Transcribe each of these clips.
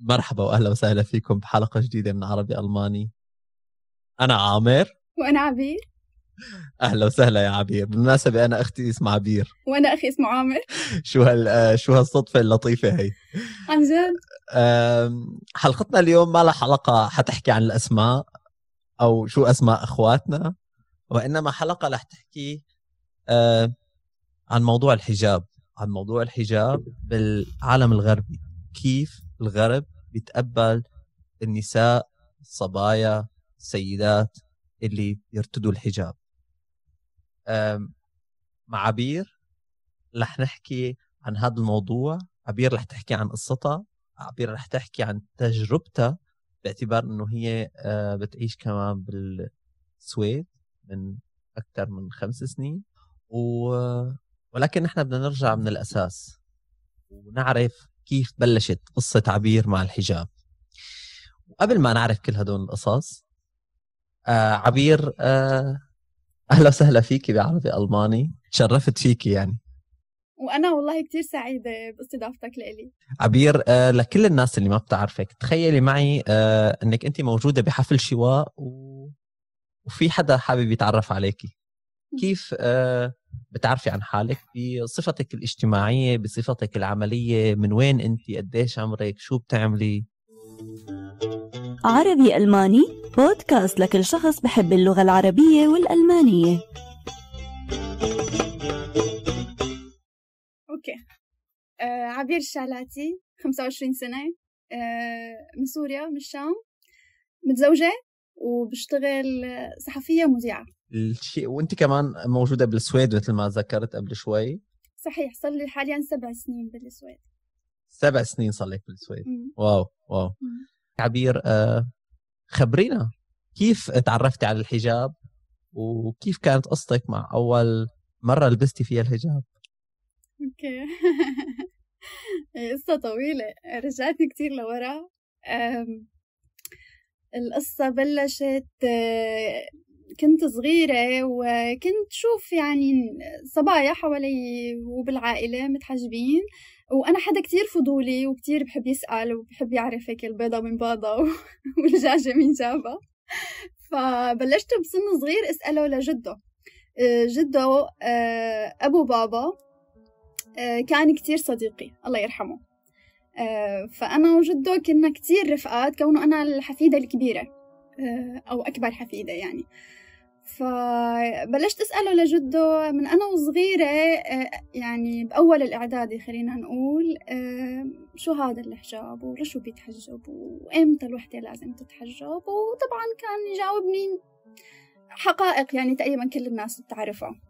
مرحبا وأهلا وسهلا فيكم بحلقة جديدة من عربي ألماني. أنا عامر. وأنا عبير. أهلا وسهلا يا عبير. بالمناسبة أنا أختي اسمها عبير. وأنا أخي اسمه عامر. شو هال آه، شو هالصدفة اللطيفة هي؟ عن جد؟ حلقتنا اليوم ما لها حلقة حتحكي عن الأسماء أو شو أسماء أخواتنا وإنما حلقة رح تحكي عن موضوع الحجاب عن موضوع الحجاب بالعالم الغربي. كيف الغرب بيتقبل النساء الصبايا السيدات اللي يرتدوا الحجاب. مع عبير رح نحكي عن هذا الموضوع. عبير رح تحكي عن قصتها. عبير رح تحكي عن تجربتها باعتبار إنه هي آه، بتعيش كمان بالسويد من أكثر من خمس سنين. و... ولكن نحن بدنا نرجع من الأساس ونعرف كيف بلشت قصة عبير مع الحجاب. وقبل ما نعرف كل هدول القصص آه عبير آه أهلا وسهلا فيكي بعربي ألماني. تشرفت فيكي يعني. وأنا والله كتير سعيدة باستضافتك لإلي. عبير آه لكل الناس اللي ما بتعرفك تخيلي معي آه إنك أنت موجودة بحفل شواء و... وفي حدا حابب يتعرف عليكي. كيف آه بتعرفي عن حالك؟ بصفتك الاجتماعية بصفتك العملية من وين انت؟ قديش عمرك؟ شو بتعملي؟ عربي ألماني بودكاست لكل شخص بحب اللغة العربية والألمانية. أوكي. آه عبير الشعلاتي 25 سنة آه من سوريا من الشام متزوجة وبشتغل صحفية ومذيعه الشيء وانت كمان موجودة بالسويد مثل ما ذكرت قبل شوي. صحيح صار لي حاليا سبع سنين بالسويد. سبع سنين صار لك بالسويد. مم. wow wow. مم. عبير آه خبرينا كيف تعرفتي على الحجاب؟ وكيف كانت قصتك مع أول مرة لبستي فيها الحجاب؟ okay. هي قصة طويلة رجعتني كتير لورا. القصة بلشت آه، كنت صغيرة وكنت شوف يعني صبايا حوالي وبالعائلة متحجبين وأنا حدا كتير فضولي وكتير بحب يسأل وبحب يعرف هيك البيضة من بيضة والدجاجة من جابها فبلشت بسن صغير أسأله لجده. آه، جده آه، أبو بابا آه، كان كتير صديقي الله يرحمه. فأنا وجده كنا كتير رفقات كونه أنا الحفيدة الكبيرة أو أكبر حفيدة يعني. فبلشت أسأله لجده من أنا وصغيرة آه، يعني بأول الإعدادي خلينا نقول آه، شو هذا الحجاب ولشو بيتحجب وإمتى الوحدة لازم تتحجب؟ وطبعا كان يجاوبني حقائق يعني تقريبا كل الناس بتعرفها.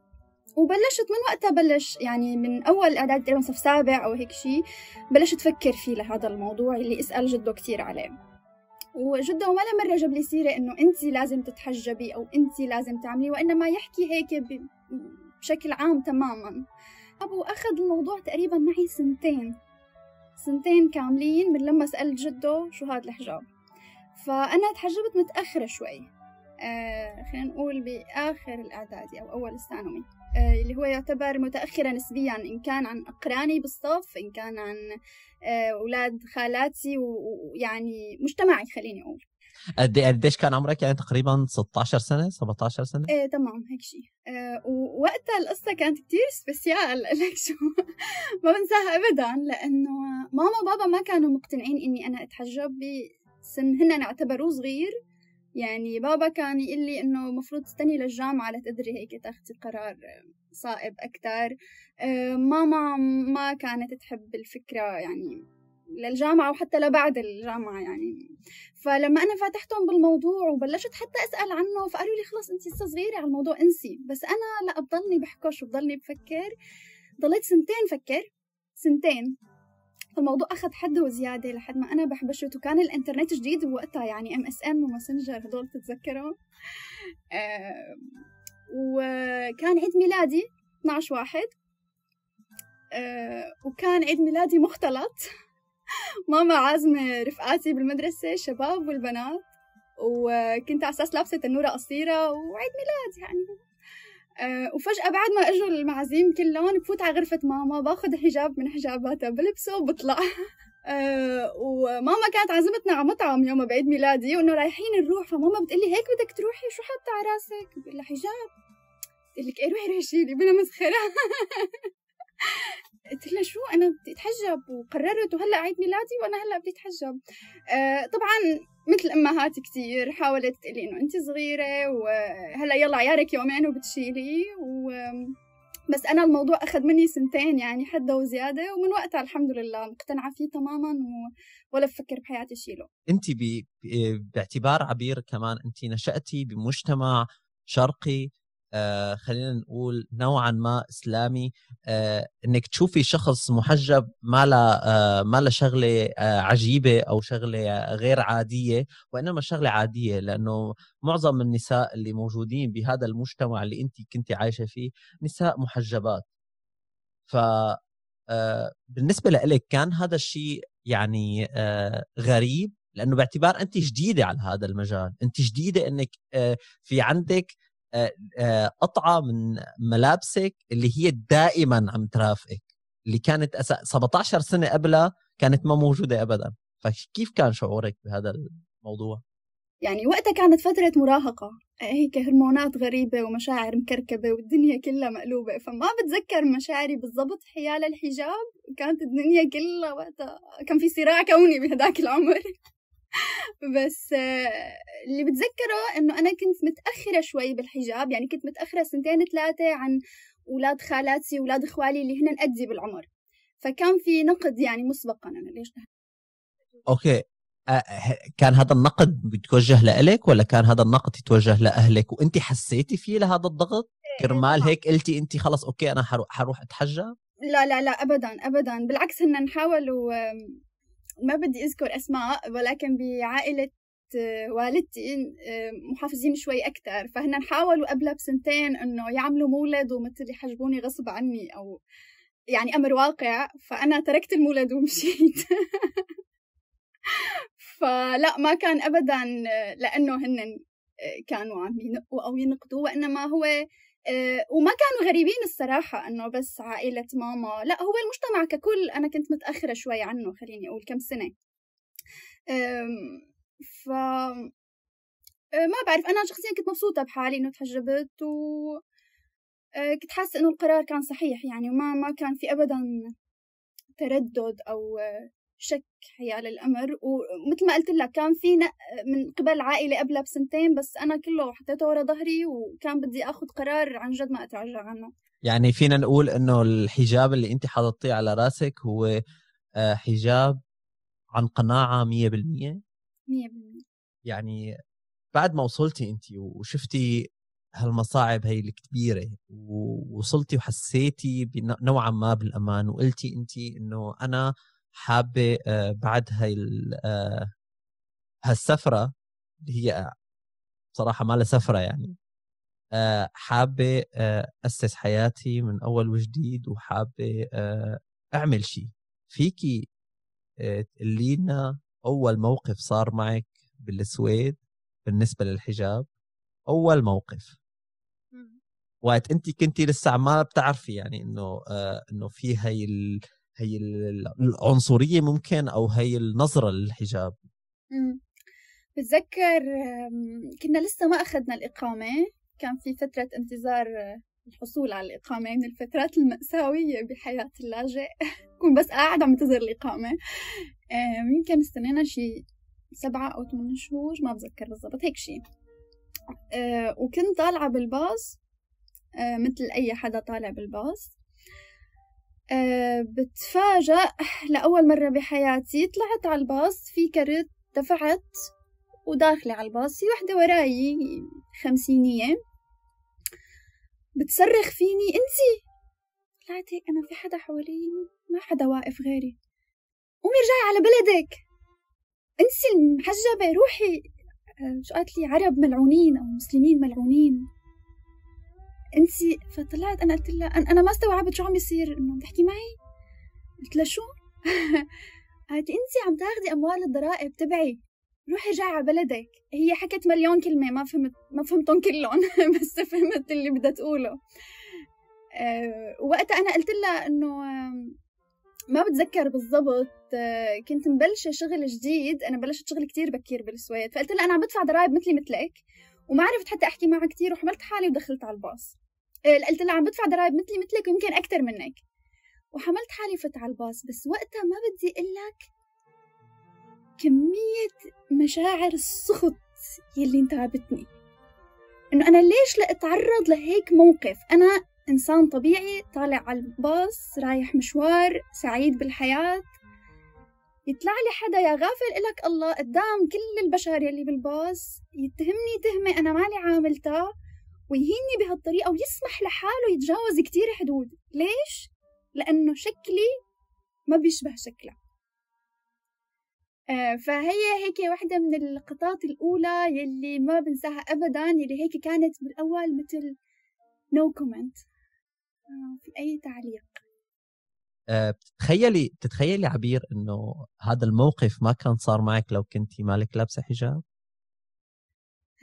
وبلشت من وقتها بلش يعني من أول إعداد تقريبا صف سابع أو هيك شيء بلشت أفكر فيه لهذا الموضوع اللي أسأل جده كتير عليه. وجده ولا مرة جاب لي سيرة إنه أنت لازم تتحجبي أو أنت لازم تعملي وإنما يحكي هيك بشكل عام تماما. أبو أخذ الموضوع تقريبا معي سنتين سنتين كاملين من لما سألت جده شو هذا الحجاب. فأنا تحجبت متأخرة شوي. آه خلينا نقول بآخر الإعدادي أو أول الثانوي. اللي هو يعتبر متأخرة نسبيا إن كان عن أقراني بالصف إن كان عن آه، أولاد خالاتي ويعني مجتمعي خليني أقول. قد قديش كان عمرك؟ يعني تقريبا 16 سنة 17 سنة؟ إيه تمام هيك شيء آه، ووقتها القصة كانت كتير سبيسيال لك شو؟ ما بنساها أبدا لأنه ماما وبابا ما كانوا مقتنعين إني أنا أتحجب بسن هن أعتبروه صغير. يعني بابا كان يقول لي إنه مفروض تستني للجامعة لتقدري هيك تاخدي قرار صائب أكتر. آه، ماما ما كانت تحب الفكرة يعني للجامعة وحتى لبعد الجامعة يعني. فلما أنا فاتحتهم بالموضوع وبلشت حتى أسأل عنه فقالوا لي خلاص أنت لسه صغيرة على الموضوع انسي. بس أنا لا بضلني بحكش وبضلني بفكر. ضليت سنتين فكر. سنتين. الموضوع أخذ حد وزيادة لحد ما أنا بحبشت وكان الإنترنت جديد بوقتها يعني MSN و Messenger هدول تتذكرهم. آه وكان عيد ميلادي 12 واحد. آه وكان عيد ميلادي مختلط. ماما عازمة رفقاتي بالمدرسة شباب والبنات. وكنت على أساس لابسة تنورة قصيرة. وعيد ميلاد يعني. أه وفجأة بعد ما إجوا المعازيم كلهم بفوت على غرفة ماما باخذ حجاب من حجاباتها بلبسه وبطلع. أه وماما كانت عزمتنا على مطعم يوم بعيد ميلادي وإنه رايحين نروح فماما بتقلي هيك بدك تروحي؟ شو حاطة على راسك؟ بقول لها حجاب. قلت لك إيه روحي روحي شيلي بلا مسخرة. قلت لها شو أنا بدي أتحجب وقررت وهلأ عيد ميلادي وأنا هلأ بدي أتحجب أه طبعا مثل أمهات كثير حاولت تقلي إنه انت صغيرة وهلأ يلا عيارك يومين وبتشيلي و بس أنا الموضوع أخذ مني سنتين يعني حدة وزيادة ومن وقتها الحمد لله مقتنعة فيه تماما. ولا بفكر بحياتي شيله انت. باعتبار عبير كمان انت نشأتي بمجتمع شرقي آه خلينا نقول نوعا ما إسلامي. آه إنك تشوفي شخص محجب ما لا آه ما لا شغلة عجيبة أو شغلة غير عادية وإنما شغلة عادية لأنه معظم النساء اللي موجودين بهذا المجتمع اللي انت كنت عايشة فيه نساء محجبات. ف بالنسبة لك كان هذا الشيء يعني غريب؟ لأنه باعتبار انت جديدة على هذا المجال. انت جديدة إنك في عندك قطعه من ملابسك اللي هي دائما عم ترافقك اللي كانت 17 سنة قبلها كانت ما موجودة ابدا. فكيف كان شعورك بهذا الموضوع؟ يعني وقتها كانت فترة مراهقة هيك هرمونات غريبة ومشاعر مكركبة والدنيا كلها مقلوبة فما بتذكر مشاعري بالضبط. حيال الحجاب كانت الدنيا كلها وقتها كان في صراع كوني بهداك العمر. بس اللي بتذكره إنه أنا كنت متأخرة شوي بالحجاب يعني كنت متأخرة سنتين ثلاثة عن أولاد خالاتي واولاد إخوالي اللي هن قدي بالعمر. فكان في نقد يعني مسبقا أنا ليش. okay. كان هذا النقد بيتوجه لإلك ولا كان هذا النقد يتوجه لأهلك؟ وأنت حسيتي فيه لهذا الضغط؟ إيه، كرمال هيك قلتي أنت خلص okay أنا حروح, حروح اتحجب لا لا لا ابدا ابدا. بالعكس هن نحاول ما بدي أذكر أسماء ولكن بعائلة آه، والدتي آه، محافظين شوي أكثر فهن حاولوا قبلها بسنتين إنه يعملوا مولد ومثل يحجبوني غصب عني أو يعني أمر واقع. فأنا تركت المولد ومشيت. فلا ما كان أبدا آه، لأنه هن كانوا عم ينقوا أو ينقدوا وإنما هو وما كانوا غريبين الصراحة إنه بس عائلة ماما. لا هو المجتمع ككل أنا كنت متأخرة شوي عنه خليني أقول كم سنة. ف آه، ما بعرف أنا شخصيا كنت مبسوطة بحالي إنه تحجبت و آه، كنت حاسة إنه القرار كان صحيح يعني وما ما كان في أبدا تردد أو شك حيال الأمر ومثل ما قلت لك كان في من قبل عائلة قبلها بسنتين بس أنا كله حطيته ورا ظهري وكان بدي أخذ قرار عن جد ما أتراجع عنه. يعني فينا نقول إنه الحجاب اللي أنت حاططيه على رأسك هو آه، حجاب عن بالمية؟ مية بالمية. يعني بعد ما وصلتي أنت وشفتي هالمصاعب هي الكبيرة ووصلتي وحسيتي نوعا ما بالأمان وقلتي أنت إنه أنا حابة آه، بعد هاي آه، هالسفرة اللي هي بصراحة ما لها سفرة يعني آه، حابة أسس حياتي من أول وجديد وحابة أعمل شيء فيكي تقولي لنا أول موقف صار معك بالسويد بالنسبة للحجاب؟ أول موقف. وقت انت كنتي لسه ما بتعرفي يعني إنه إنه في هي هي العنصرية ممكن أو هي النظرة للحجاب. بتذكر كنا لسه ما أخذنا الإقامة كان في فترة انتظار الحصول على الإقامة من الفترات المأساوية بحياة اللاجئ. كون بس قاعد عم تظهر الإقامة. يمكن استنينا شي سبعة أو ثمان شهور ما بذكر بالضبط هيك شي. أه، وكنت طالعة بالباص أه، مثل أي حدا طالع بالباص. أه بتفاجأ. لأول مرة بحياتي طلعت على الباص في كرت دفعت وداخلة على الباص في وحدة وراي خمسينية بتصرخ فيني أنتي؟ طلعت هيك أنا في حدا حوالي ما حدا واقف غيري. قومي ارجعي على بلدك. انسي المحجبة روحي. أه شو قالت لي؟ عرب ملعونين أو مسلمين ملعونين. انت فطلعت أنا قلت لها أنا ما استوعبت شو عم يصير إنه تحكي معي؟ قلت لها شو؟ قالت انت عم تاخذي أموال الضرائب تبعي روحي ارجعي على بلدك. هي حكت مليون كلمة ما فهمت ما فهمتهم كلهم بس فهمت اللي بدها تقوله. أه وقتها أنا قلت لها إنه ما بتذكر بالضبط كنت مبلشة شغل جديد أنا بلشت شغل كتير بكير بالسويد فقلت لها أنا عم بدفع ضرائب مثلي مثلك وما عرفت حتى أحكي معها كتير وحملت حالي ودخلت على الباص. آه، قلت لها عم بدفع ضرائب مثلي مثلك ويمكن أكتر منك. وحملت حالي فت على الباص بس وقتها ما بدي أقول لك كمية مشاعر السخط يلي انتابتني إنه أنا ليش لاتعرض لهيك موقف؟ أنا إنسان طبيعي طالع على الباص رايح مشوار سعيد بالحياة. يطلع لي حدا يا غافل إلك الله قدام كل البشر يلي بالباص يتهمني تهمة أنا مالي عاملتها. ويهيني بهالطريقة ويسمح لحاله يتجاوز كتير حدود ليش؟ لأنه شكلي ما بيشبه شكله آه، فهي هيك واحدة من اللقطات الأولى يلي ما بنساها أبدا يلي هيك كانت بالأول مثل no كومنت آه، في أي تعليق بتتخيلي بتتخيلي عبير إنه هذا الموقف ما كان صار معك لو كنتي مالك لابسة حجاب؟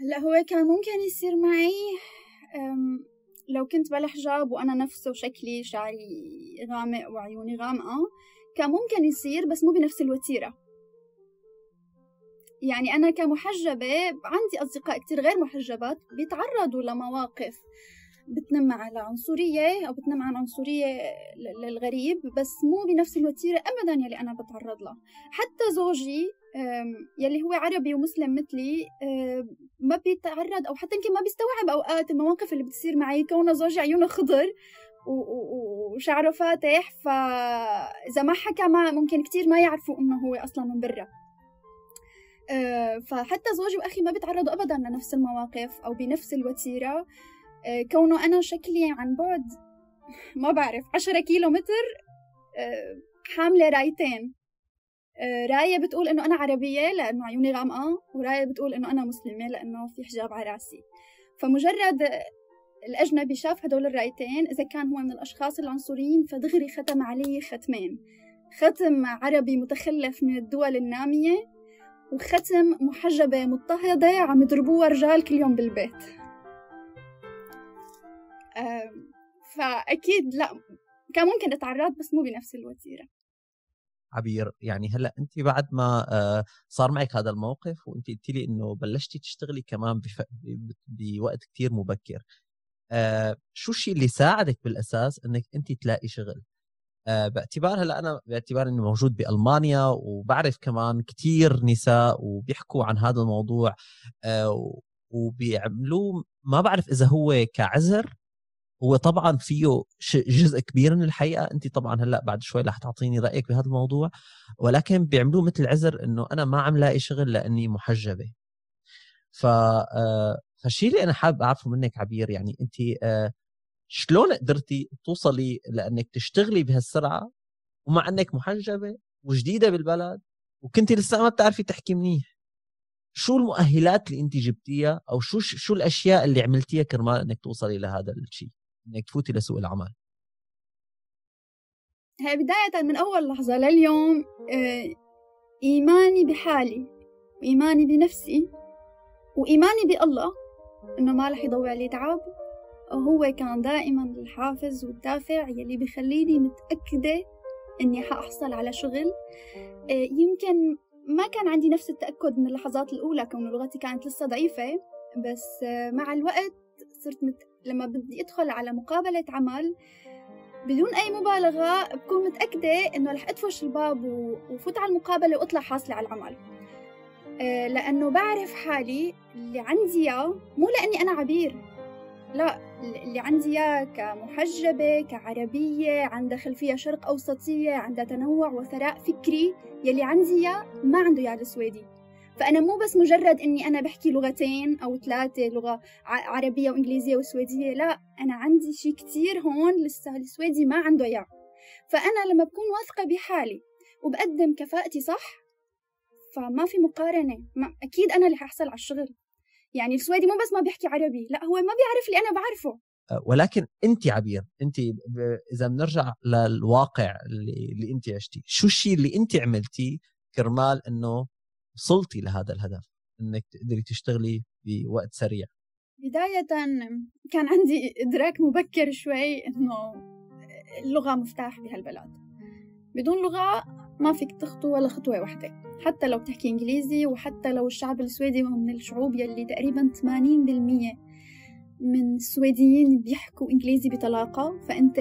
هلا هو كان ممكن يصير معي لو كنت بلا حجاب وأنا نفسه شكلي شعري غامق وعيوني غامقة كان ممكن يصير بس مو بنفس الوتيرة. يعني أنا كمحجبة عندي أصدقاء كتير غير محجبات بيتعرضوا لمواقف بتنم على عنصرية أو بتنم عن عنصرية للغريب بس مو بنفس الوتيرة أبدا يلي أنا بتعرض لها. حتى زوجي يلي هو عربي ومسلم مثلي ما بيتعرض أو حتى يمكن ما بيستوعب أوقات المواقف اللي بتصير معي كونه زوجي عيونه خضر وشعره فاتح فإذا ما حكى ما ممكن كتير ما يعرفوا إنه هو أصلا من برا. آه، فحتى زوجي وأخي ما بيتعرضوا أبدا لنفس المواقف أو بنفس الوتيرة. آه، كونه أنا شكلي عن بعد ما بعرف عشرة كيلو متر آه، حاملة رايتين. راية بتقول إنه أنا عربية لأنه عيوني غامقة وراية بتقول إنه أنا مسلمة لأنه في حجاب على رأسي. فمجرد الأجنبي شاف هدول الرأيتين إذا كان هو من الأشخاص العنصريين فدغري ختم علي ختمين. ختم عربي متخلف من الدول النامية وختم محجبة مضطهدة عم يضربوها رجال كل يوم بالبيت. فأكيد لا كان ممكن أتعرض بس مو بنفس الوتيرة. عبير. يعني هلأ انت بعد ما آه، صار معك هذا الموقف وانت قلتي لي إنه بلشتي تشتغلي كمان بف... بوقت كتير مبكر آه، شو الشيء اللي ساعدك بالأساس إنك انت تلاقي شغل؟ آه، باعتبار هلأ أنا باعتبار إني موجود بألمانيا وبعرف كمان كثير نساء وبيحكوا عن هذا الموضوع وبيعملوه ما بعرف إذا هو كعذر هو طبعا فيه جزء كبير من الحقيقة. انت طبعا هلأ بعد شوي رح تعطيني رأيك بهذا الموضوع. ولكن بيعملوه مثل عذر إنه أنا ما عم لاقي شغل لأني محجبة. ف آه، فالشيء اللي أنا حابب أعرفه منك عبير يعني انت شلون قدرتي توصلي لأنك تشتغلي بهالسرعة ومع أنك محجبة وجديدة بالبلد وكنتي لسه ما بتعرفي تحكي منيح؟ شو المؤهلات اللي انت جبتيها أو شو شو الأشياء اللي عملتيها كرمال إنك توصلي لهذا الشيء إنك تفوتي لسوق العمل. هي بداية من أول لحظة لليوم آه، إيماني بحالي وإيماني بنفسي وإيماني بالله إنه ما رح يضوي علي تعب. هو كان دائما الحافز والدافع يلي بخليني متأكدة إني حأحصل على شغل. آه، يمكن ما كان عندي نفس التأكد من اللحظات الأولى كون لغتي كانت لسه ضعيفة بس آه، مع الوقت صرت مت... لما بدي أدخل على مقابلة عمل بدون أي مبالغة بكون متأكدة إنه رح أدفش الباب وفوت على المقابلة وأطلع حاصلة على العمل. آه، لأنه بعرف حالي اللي عندي إياه مو لأني أنا عبير. لا اللي عندي إياه كمحجبة كعربية عندها خلفية شرق أوسطية عندها تنوع وثراء فكري يلي عندي إياه ما عنده إياه السويدي. فأنا مو بس مجرد إني أنا بحكي لغتين أو ثلاثة لغة عربية وإنجليزية وسويدية لا أنا عندي شي كتير هون لسه السويدي ما عنده إياه. فأنا لما بكون واثقة بحالي وبقدم كفاءتي صح فما في مقارنة. ما أكيد أنا اللي ححصل على الشغل. يعني السويدي مو بس ما بيحكي عربي لا هو ما بيعرف اللي أنا بعرفه. أه، ولكن انت عبير انت إذا بنرجع للواقع اللي, اللي انت عشتيه شو الشيء اللي انت عملتيه كرمال إنه وصلتي لهذا الهدف إنك تقدري تشتغلي بوقت سريع. بداية كان عندي إدراك مبكر شوي إنه اللغة مفتاح بهالبلد. بدون لغة ما فيك تخطو ولا خطوة واحدة حتى لو بتحكي إنجليزي وحتى لو الشعب السويدي من الشعوب يلي تقريبا 80% من السويديين بيحكوا إنجليزي بطلاقة. فأنت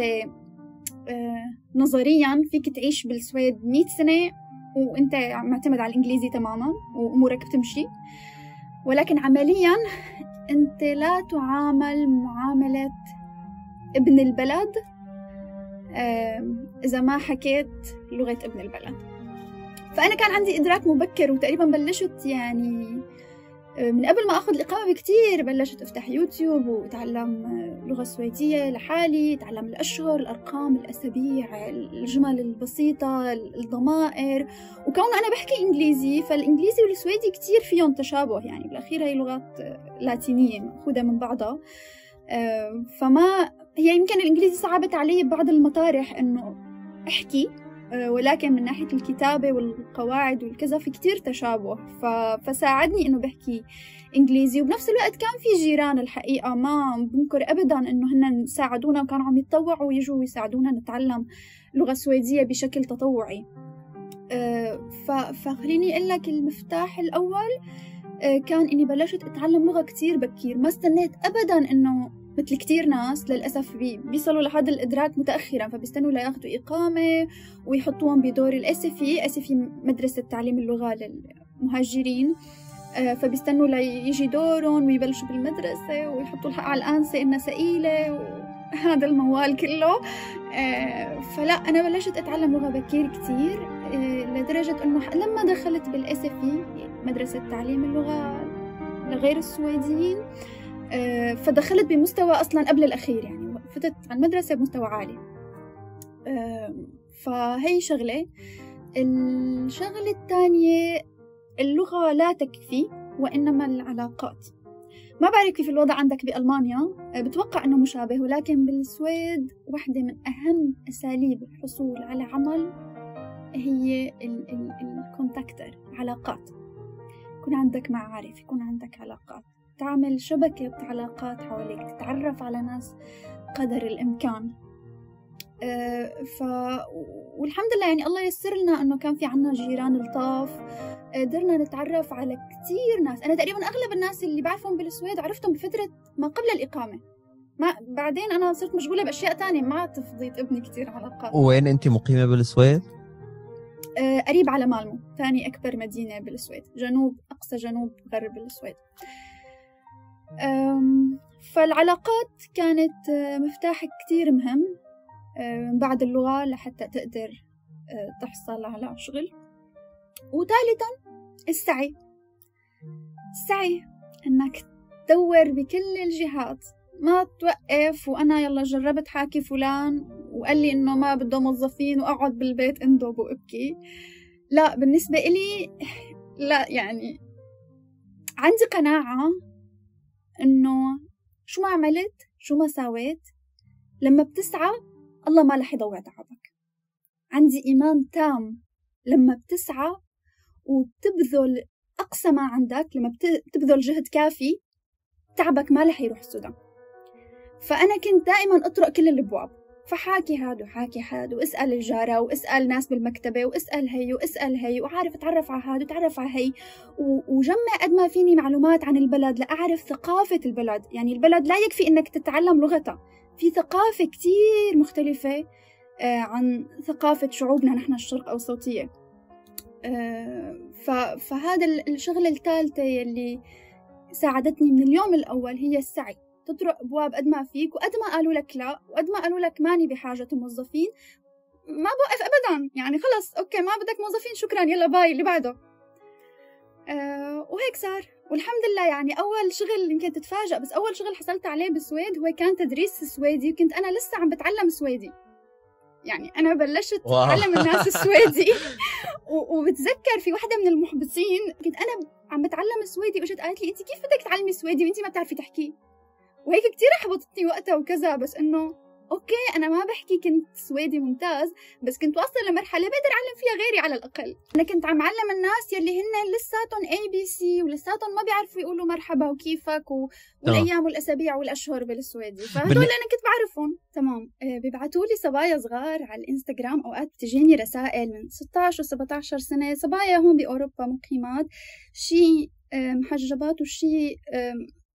آه نظريا فيك تعيش بالسويد 100 سنة وأنت معتمد على الإنجليزي تماما وأمورك بتمشي. ولكن عمليا أنت لا تعامل معاملة ابن البلد إذا ما حكيت لغة ابن البلد. فأنا كان عندي إدراك مبكر وتقريبا بلشت يعني من قبل ما أخذ الإقامة بكتير بلشت أفتح يوتيوب وأتعلم لغة سويدية لحالي أتعلم الأشهر الأرقام الأسابيع الجمل البسيطة الضمائر. وكونه أنا بحكي إنجليزي فالإنجليزي والسويدي كتير فيهم تشابه. يعني بالأخير هي لغات لاتينية مأخوذة من بعضها. فما هي يمكن الإنجليزي صعبت علي ببعض المطارح إنه أحكي. آه، ولكن من ناحية الكتابة والقواعد والكذا في كتير تشابه. ف... فساعدني إنه بحكي إنجليزي. وبنفس الوقت كان في جيران الحقيقة ما بنكر أبدا إنه هن ساعدونا. وكانوا عم يتطوعوا ويجوا يساعدونا نتعلم لغة سويدية بشكل تطوعي. آه، ف... فخليني أقول لك المفتاح الأول آه، كان إني بلشت أتعلم لغة كتير بكير. ما استنيت أبدا إنه مثل كتير ناس للأسف بي بيصلوا لهذا الإدراك متأخرا فبيستنوا لياخذوا إقامة ويحطوهم بدور الأسفي أسفي مدرسة تعليم اللغة للمهاجرين. آه، فبيستنوا ليجي دورهم ويبلشوا بالمدرسة ويحطوا الحق على الأنسة إنها سئيلة وهذا الموال كله. آه، فلا أنا بلشت أتعلم لغة بكير كتير آه، لدرجة إنه لما دخلت بالأسفي مدرسة تعليم اللغة لغير السويديين فدخلت بمستوى أصلا قبل الأخير يعني. فتت على المدرسة بمستوى عالي. فهي شغلة. الشغلة الثانية اللغة لا تكفي وإنما العلاقات. ما بعرف كيف الوضع عندك بألمانيا. آه، بتوقع أنه مشابه ولكن بالسويد واحدة من أهم أساليب الحصول على عمل هي الكونتاكتر علاقات. يكون عندك معارف يكون عندك علاقات. تعمل شبكة علاقات حواليك تتعرف على ناس قدر الإمكان. أه ف والحمد لله يعني الله يسر لنا إنه كان في عنا جيران لطاف قدرنا نتعرف على كتير ناس. أنا تقريبا أغلب الناس اللي بعرفهم بالسويد عرفتهم بفترة ما قبل الإقامة. ما بعدين أنا صرت مشغولة بأشياء تانية ما تفضيت ابني كتير علاقات وين أنت مقيمة بالسويد؟ أه قريب على مالمو ثاني أكبر مدينة بالسويد جنوب أقصى جنوب غرب السويد. فالعلاقات كانت آه، مفتاح كتير مهم بعد اللغة لحتى تقدر آه، تحصل على شغل. وثالثا السعي. السعي إنك تدور بكل الجهات. ما توقف وأنا يلا جربت حاكي فلان وقال لي إنه ما بده موظفين وأقعد بالبيت اندب وأبكي. لا بالنسبة إلي لا يعني عندي قناعة إنه شو ما عملت شو ما سويت لما بتسعى الله ما رح يضوع تعبك. عندي إيمان تام لما بتسعى وبتبذل أقصى ما عندك لما بتبذل جهد كافي تعبك ما رح يروح السودان. فأنا كنت دائما أطرق كل الأبواب. فحاكي هاد وحاكي هاد واسأل الجارة واسأل ناس بالمكتبة واسأل هي واسأل هي وعارف اتعرف على هاد وتعرف على هي. وجمع قد ما فيني معلومات عن البلد لأعرف ثقافة البلد. يعني البلد لا يكفي إنك تتعلم لغتها. في ثقافة كتير مختلفة آه، عن ثقافة شعوبنا نحن الشرق أوسطية. آه، فهذا الشغلة الثالثة يلي ساعدتني من اليوم الأول هي السعي. تطرق أبواب قد ما فيك وقد ما قالوا لك لا وقد ما قالوا لك ماني بحاجة موظفين. ما بوقف ابدا يعني خلص okay ما بدك موظفين شكرا يلا bye اللي بعده. أه وهيك صار. والحمد لله يعني أول شغل يمكن تتفاجئ بس أول شغل حصلت عليه بالسويد هو كان تدريس سويدي وكنت أنا لسه عم بتعلم سويدي. يعني أنا بلشت أعلم الناس السويدي. وبتذكر في وحدة من المحبطين كنت أنا عم بتعلم سويدي واجت قالت لي انت كيف بدك تعلمي سويدي وانت ما بتعرفي تحكي؟ وهيك كتير أحبطتني وقتها وكذا بس إنه okay أنا ما بحكي كنت سويدي ممتاز بس كنت واصلة لمرحلة بقدر أعلم فيها غيري على الأقل. أنا كنت عم علم الناس يلي هن لساتهم ABC ولساتهم ما بيعرفوا يقولوا مرحبا وكيفك و... والأيام والأسابيع والأشهر بالسويدي. فهدول. أنا كنت بعرفهم. تمام. آه، بيبعتوا لي صبايا صغار على الإنستغرام اوقات بتجيني رسائل من 16 و17 سنة. صبايا هون بأوروبا مقيمات. شي آه، محجبات وشي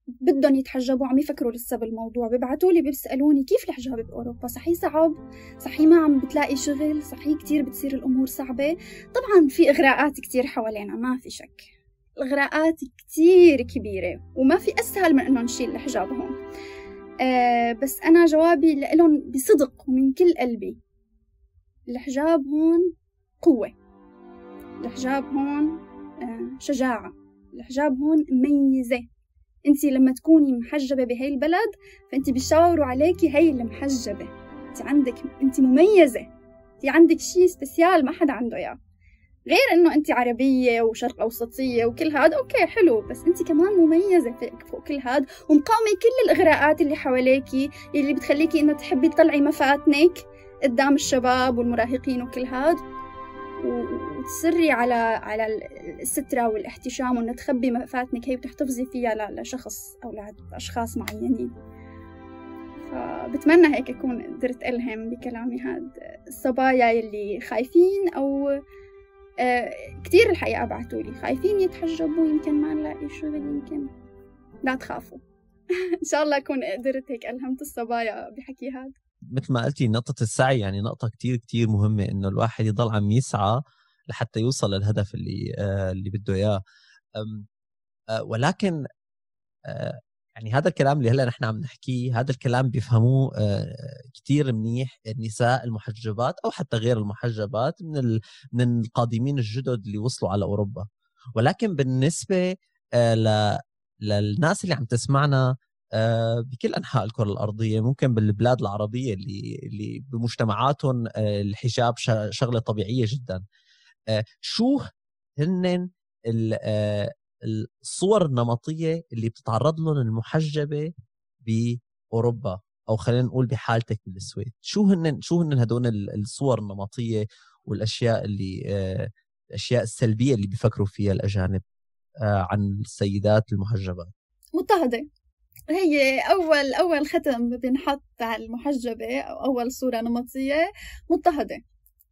بدهم يتحجبوا عم يفكروا لسه بالموضوع. بيبعتوا لي بيسألوني كيف الحجاب بأوروبا؟ صحيح صعب؟ صحيح ما عم بتلاقي شغل؟ صحيح كتير بتصير الأمور صعبة؟ طبعا في إغراءات كتير حوالينا ما في شك. الإغراءات كتير كبيرة وما في أسهل من انه نشيل الحجاب هون أه بس أنا جوابي لهم بصدق ومن كل قلبي. الحجاب هون قوة. الحجاب هون أه شجاعة. الحجاب هون ميزة. انت لما تكوني محجبة بهي البلد فانت بيشاوروا عليكي هي المحجبه انت عندك انت مميزة. انت عندك شيء سبيسيال ما حدا عنده اياه. غير انه انت عربية وشرق أوسطية وكل هذا أوكي حلو. بس انت كمان مميزة فوق كل هذا ومقاومة كل الإغراءات اللي حواليكي اللي بتخليكي إنه تحبي تطلعي مفاتنك قدام الشباب والمراهقين وكل هذا وتصري على على السترة والاحتشام وإنه تخبي مفاتنك. هي وتحتفظي فيها لشخص أو لأشخاص معينين. فبتمنى هيك أكون قدرت ألهم بكلامي هذا الصبايا يلي خايفين أو آه كتير الحقيقة بعتولي. خايفين يتحجبوا يمكن ما نلاقي شغل يمكن لا تخافوا. إن شاء الله أكون قدرت هيك ألهمت الصبايا بحكي هذا مثل ما قلتي نقطة السعي يعني نقطة كتير كتير مهمة إنه الواحد يضل عم يسعى لحتى يوصل للهدف اللي آه اللي بده إياه آه ولكن آه يعني هذا الكلام اللي هلأ نحن عم نحكيه هذا الكلام بيفهموه كثير منيح النساء المحجبات أو حتى غير المحجبات من. من القادمين الجدد اللي وصلوا على أوروبا ولكن بالنسبة. للناس اللي عم تسمعنا بكل أنحاء الكرة الأرضية ممكن بالبلاد العربية اللي اللي بمجتمعاتهم آه، الحجاب شغلة طبيعية جدا. آه، شو هن الصور النمطية اللي بتتعرض لهم المحجبة بأوروبا؟ أو خلينا نقول بحالتك بالسويد. شو هن شو هن هدول الصور النمطية والأشياء اللي الأشياء السلبية اللي بيفكروا فيها الأجانب عن السيدات المحجبات مضطهده هي أول أول ختم بنحط على المحجبة أو أول صورة نمطية مضطهدة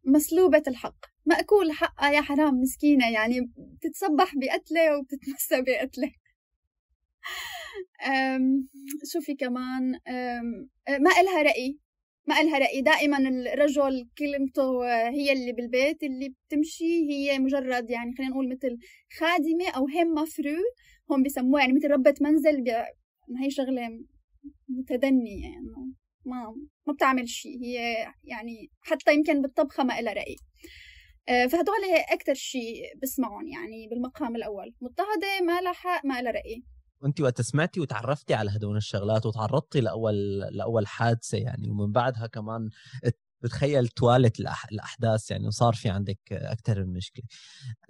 مسلوبة الحق. مأكول حقها يا حرام مسكينة يعني بتتصبح بقتلة وبتتمسى بقتلة. شو في كمان؟ ما إلها رأي ما إلها رأي. دائما الرجل كلمته هي اللي بالبيت اللي بتمشي هي مجرد يعني خلينا نقول مثل خادمة أو هم مفرو هم بسموها يعني مثل ربة منزل هي شغلة متدنية يعني ما ما بتعمل شيء هي يعني حتى يمكن بالطبخة ما إلها رأي. آه، فهدول أكثر شيء بسمعهم يعني بالمقام الأول. مضطهدة ما لها حق ما لها رأي. وانت وقت سمعتي وتعرفتي على هدول الشغلات وتعرضتي لأول لأول حادثة يعني ومن بعدها كمان بتخيل توالت الأحداث يعني وصار في عندك أكثر من مشكلة.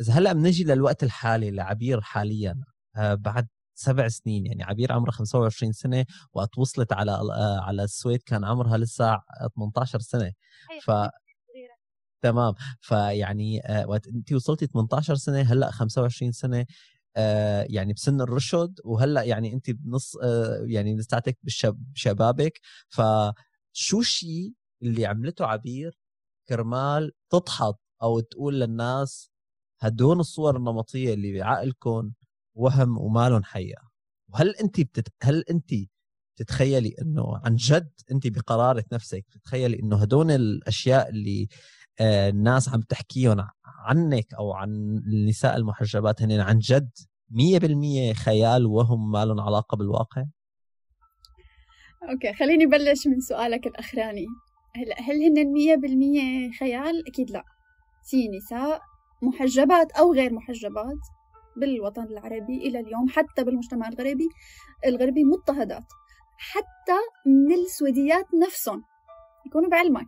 إذا هلأ بنجي للوقت الحالي لعبير حاليا آه، بعد سبع سنين يعني عبير عمرها 25 سنة وقت وصلت على آه، على السويد كان عمرها لسه 18 سنة. ف تمام. فيعني آه، وقت انت وصلتي 18 سنة هلأ 25 سنة آه، يعني بسن الرشد وهلأ يعني انت بنص يعني لساتك بشبابك. فشو الشيء اللي عملته عبير كرمال تضحط أو تقول للناس هدول الصور النمطية اللي بعقلكم وهم وما لهم حقيقه وهل انت بتت... هل انت تتخيلي إنه عن جد انت بقرارة نفسك تتخيلي إنه هدول الأشياء اللي آه، الناس عم تحكيهم عنك أو عن النساء المحجبات هن عن جد 100% خيال وهم ما لهم علاقة بالواقع؟ أوكي خليني بلش من سؤالك الأخراني هلا هل هن 100% خيال؟ أكيد لا في نساء محجبات أو غير محجبات بالوطن العربي إلى اليوم حتى بالمجتمع الغربي الغربي مضطهدات. حتى من السويديات نفسهم يكونوا بعلمك.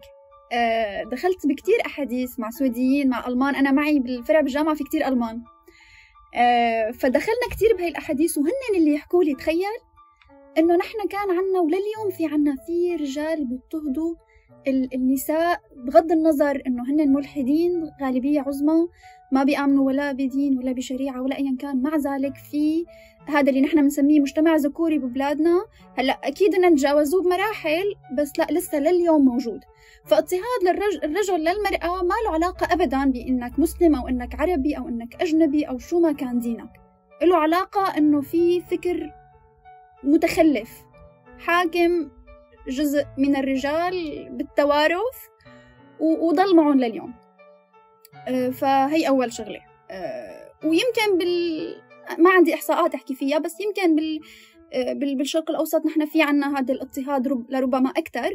آه، دخلت بكتير أحاديث مع سويديين مع ألمان. أنا معي بالفرع بالجامعة في كتير ألمان. آه، فدخلنا كتير بهاي الأحاديث وهن اللي يحكوا لي تخيل! إنه نحن كان عنا ولليوم في عنا في رجال بيضطهدوا. النساء بغض النظر إنه هن ملحدين غالبية عظمى. ما بيأمنوا ولا بدين ولا بشريعة ولا ايا كان. مع ذلك في هذا اللي نحن بنسميه مجتمع ذكوري ببلادنا. هلأ أكيد ان تجاوزوه بمراحل بس لا لسه لليوم موجود. فاضطهاد للرجل الرجل للمرأة ما له علاقة ابدا بإنك مسلم أو إنك عربي أو إنك أجنبي أو شو ما كان دينك. له علاقة إنه في فكر متخلف. حاكم جزء من الرجال بالتوارث وضل معهم لليوم. فهي أول شغلة. آه، ويمكن بال ما عندي إحصاءات أحكي فيها بس يمكن بال آه، بالشرق الأوسط نحن في عنا هذا الاضطهاد لربما أكثر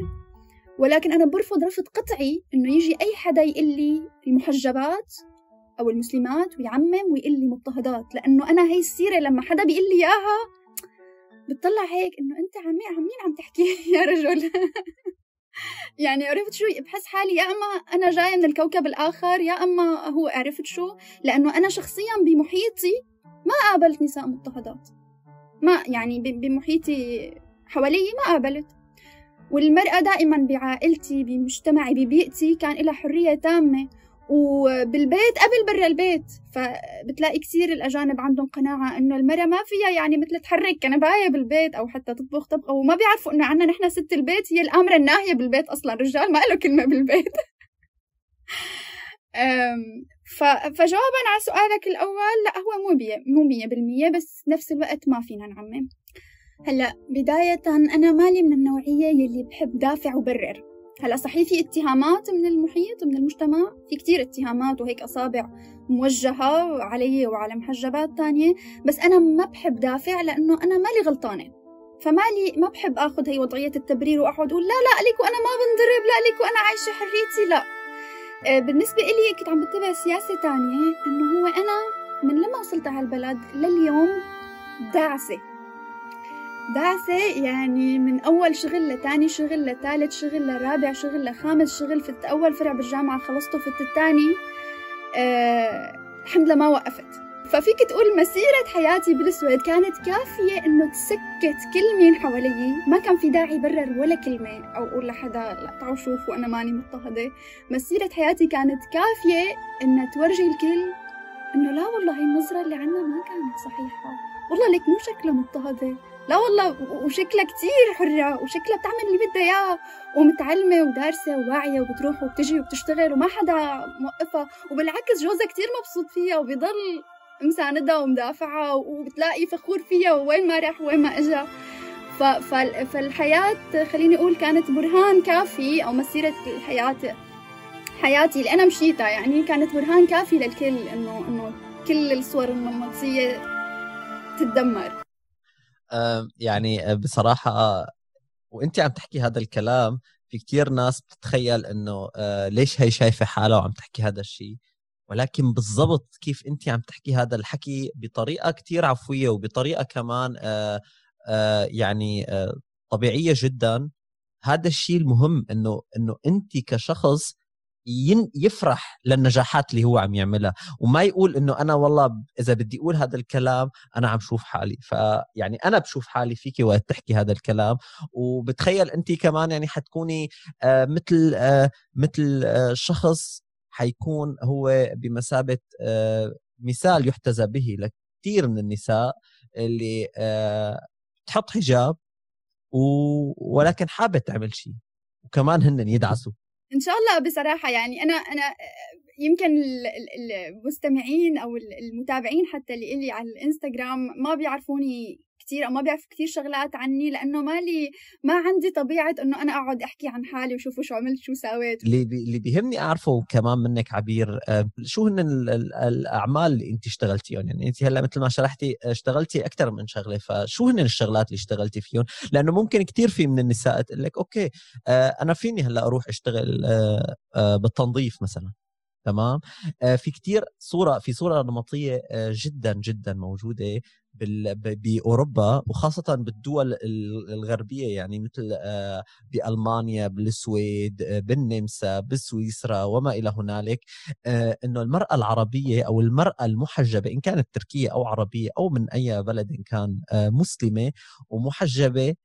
ولكن أنا برفض رفض قطعي إنه يجي أي حدا يقول لي المحجبات أو المسلمات ويعمم ويقول لي مضطهدات لأنه أنا هي السيرة لما حدا بيقول لي إياها بتطلع هيك إنه أنت عمي عمين عم تحكي يا رجل. يعني عرفت شو؟ بحس حالي يا إما أنا جاية من الكوكب الآخر يا إما هو عرفت شو؟ لأنه أنا شخصيا بمحيطي ما قابلت نساء مضطهدات. ما يعني بمحيطي حوالي ما قابلت. والمرأة دائما بعائلتي بمجتمعي ببيئتي كان لها حرية تامة. وبالبيت قبل برا البيت. فبتلاقي كثير الأجانب عندهم قناعة إنه المرأة ما فيها يعني مثل تحرك كنباية بالبيت أو حتى تطبخ طبخة وما بيعرفوا إنه عنا نحن ست البيت هي الآمرة الناهية بالبيت أصلا. الرجال ما له كلمة بالبيت. فجوابا على سؤالك الأول. لا هو مو بي مو مية بالمية بس نفس الوقت ما فينا نعمم. هلأ بداية أنا مالي من النوعية يلي بحب دافع وبرر. هلا صحيح في اتهامات من المحيط من المجتمع؟ في كتير اتهامات وهيك أصابع موجهة علي وعلى محجبات تانية. بس أنا ما بحب دافع لأنه أنا مالي غلطانة. فمالي ما بحب آخذ هي وضعية التبرير وأقعد أقول لا لا ليك وأنا ما بنضرب لا ليك وأنا عايشة حريتي لا. آه، بالنسبة إلي كنت عم بتبع سياسة تانية إنه هو أنا من لما وصلت على البلد لليوم داعسة. دعسة يعني من أول شغل لتاني شغل لتالت شغل لرابع شغل لخامس شغل في أول فرع بالجامعة خلصته في الثاني أه الحمد لله ما وقفت. ففيك تقول مسيرة حياتي بالسويد كانت كافية إنه تسكت كل مين حوالي. ما كان في داعي برر ولا كلمة أو أقول لحدا لا تعالوا شوفوا أنا ماني مضطهدة. مسيرة حياتي كانت كافية إنها تورجي الكل إنه لا والله النظرة اللي عنا ما كانت صحيحة. والله ليك مو شكلها مضطهدة. لا والله وشكلها كتير حرة وشكلها بتعمل اللي بدها إياه ومتعلمة ودارسة وواعية وبتروح وبتجي وبتشتغل وما حدا موقفها. وبالعكس جوزها كتير مبسوط فيها وبيضل مساندها ومدافعها وبتلاقي فخور فيها وين ما راح وين ما إجا. فالحياة خليني أقول كانت برهان كافي أو مسيرة الحياة حياتي اللي أنا مشيتها. يعني كانت برهان كافي للكل إنه إنه كل الصور النمطية تتدمر. يعني بصراحة وانت عم تحكي هذا الكلام في كتير ناس بتتخيل إنه آه، ليش هي شايفة حالها وعم تحكي هذا الشيء ولكن بالضبط كيف انت عم تحكي هذا الحكي بطريقة كتير عفوية وبطريقة كمان آه، آه، يعني طبيعية جدا هذا الشيء المهم إنه إنه انت كشخص يفرح للنجاحات اللي هو عم يعملها. وما يقول إنه أنا والله إذا بدي أقول هذا الكلام أنا عم شوف حالي. فيعني أنا بشوف حالي فيك وقت تحكي هذا الكلام. وبتخيل انت كمان يعني حتكوني آه مثل آه مثل آه شخص حيكون هو بمثابة آه مثال يحتذى به لكثير من النساء اللي آه تحط حجاب ولكن حابة تعمل شيء. وكمان هن يدعسوا. إن شاء الله بصراحة يعني أنا أنا يمكن المستمعين أو المتابعين حتى اللي إلي على الإنستغرام ما بيعرفوني كثير أو ما بيعرفوا كثير شغلات عني لأنه مالي ما عندي طبيعة إنه أنا أقعد أحكي عن حالي وشوفوا شو عملت شو سويت. اللي بي اللي بيهمني أعرفه كمان منك عبير آه، شو هن الأعمال اللي انت اشتغلتيهم يعني انت هلأ مثل ما شرحتي اشتغلتي أكثر من شغلة فشو هن الشغلات اللي اشتغلتي فيهم لأنه ممكن كثير في من النساء تقول لك okay آه، أنا فيني هلأ أروح أشتغل آه، بالتنظيف مثلا. تمام؟ في كتير صورة في صورة نمطية جدا جدا موجودة بأوروبا وخاصه بالدول الغربية يعني مثل آه، بألمانيا بالسويد آه، بالنمسا بسويسرا وما إلى هنالك آه، إنه المرأة العربية أو المرأة المحجبة إن كانت تركية أو عربية أو من أي بلد كان مسلمة ومحجبة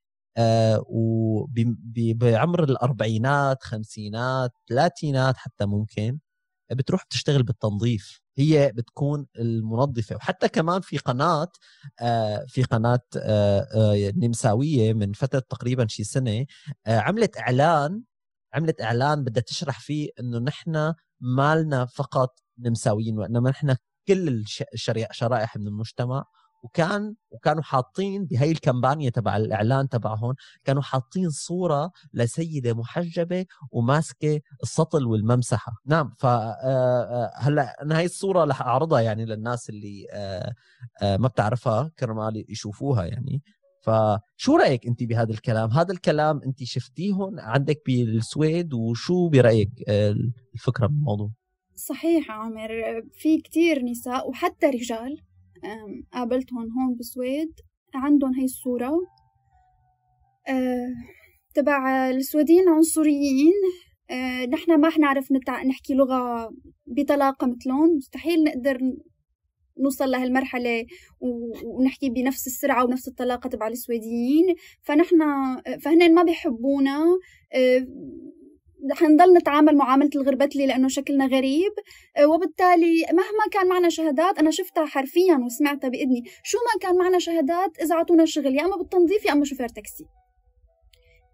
وبعمر الأربعينات خمسينات ثلاثينات حتى ممكن بتروح بتشتغل بالتنظيف. هي بتكون المنظفة. وحتى كمان في قناة آه، في قناة آه، آه، نمساوية من فترة تقريبا شي سنة عملت إعلان عملت إعلان بدها تشرح فيه إنه نحن مالنا فقط نمساويين وإنما نحن كل الشرائح من المجتمع وكان وكانوا حاطين بهي الكمبانيا تبع الإعلان تبعهم كانوا حاطين صورة لسيدة محجبة وماسكة السطل والممسحة. نعم ف آه، آه، هلأ أنا هي الصورة رح أعرضها يعني للناس اللي آه، ما بتعرفها كرمال يشوفوها يعني. فشو رأيك أنت بهذا الكلام؟ هذا الكلام أنت شفتيهم عندك بالسويد وشو برأيك الفكرة بالموضوع؟ صحيح عامر في كتير نساء وحتى رجال قابلتهم هون بالسويد عندهم هاي الصورة. أه تبع السويديين عنصريين. أه نحن ما حنعرف. نحكي لغة بطلاقة مثلهم. مستحيل نقدر نوصل لهالمرحلة ونحكي بنفس السرعة ونفس الطلاقة تبع السويديين. فنحن فهن ما بيحبونا. أه حنضل نتعامل معاملة الغربتلي لأنه شكلنا غريب. آه، وبالتالي مهما كان معنا شهادات أنا شفتها حرفيا وسمعتها بإذني. شو ما كان معنا شهادات إذا أعطونا شغل يا أما بالتنظيف يا أما شوفير تاكسي.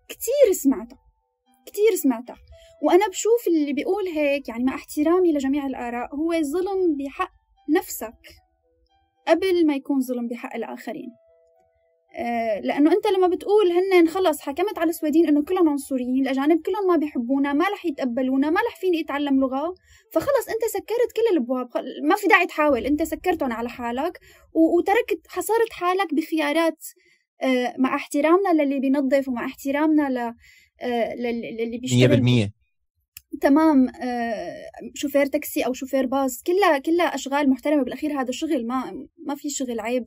كتير سمعتها كتير سمعتها. وأنا بشوف اللي بيقول هيك يعني مع احترامي لجميع الآراء هو ظلم بحق نفسك قبل ما يكون ظلم بحق الآخرين. لأنه أنت لما بتقول هن خلص حكمت على السويدين إنه كلهم عنصريين الأجانب كلهم ما بيحبونا ما رح يتقبلونا ما رح فيني أتعلم لغة فخلص أنت سكرت كل الأبواب ما في داعي تحاول أنت سكرتهم على حالك وتركت حصرت حالك بخيارات آه، مع احترامنا للي بينظف ومع احترامنا آه، للي بيشتغل 100% تمام آه، شوفير تاكسي أو شوفير باص كلها كلها أشغال محترمة. بالأخير هذا شغل ما ما في شغل عيب.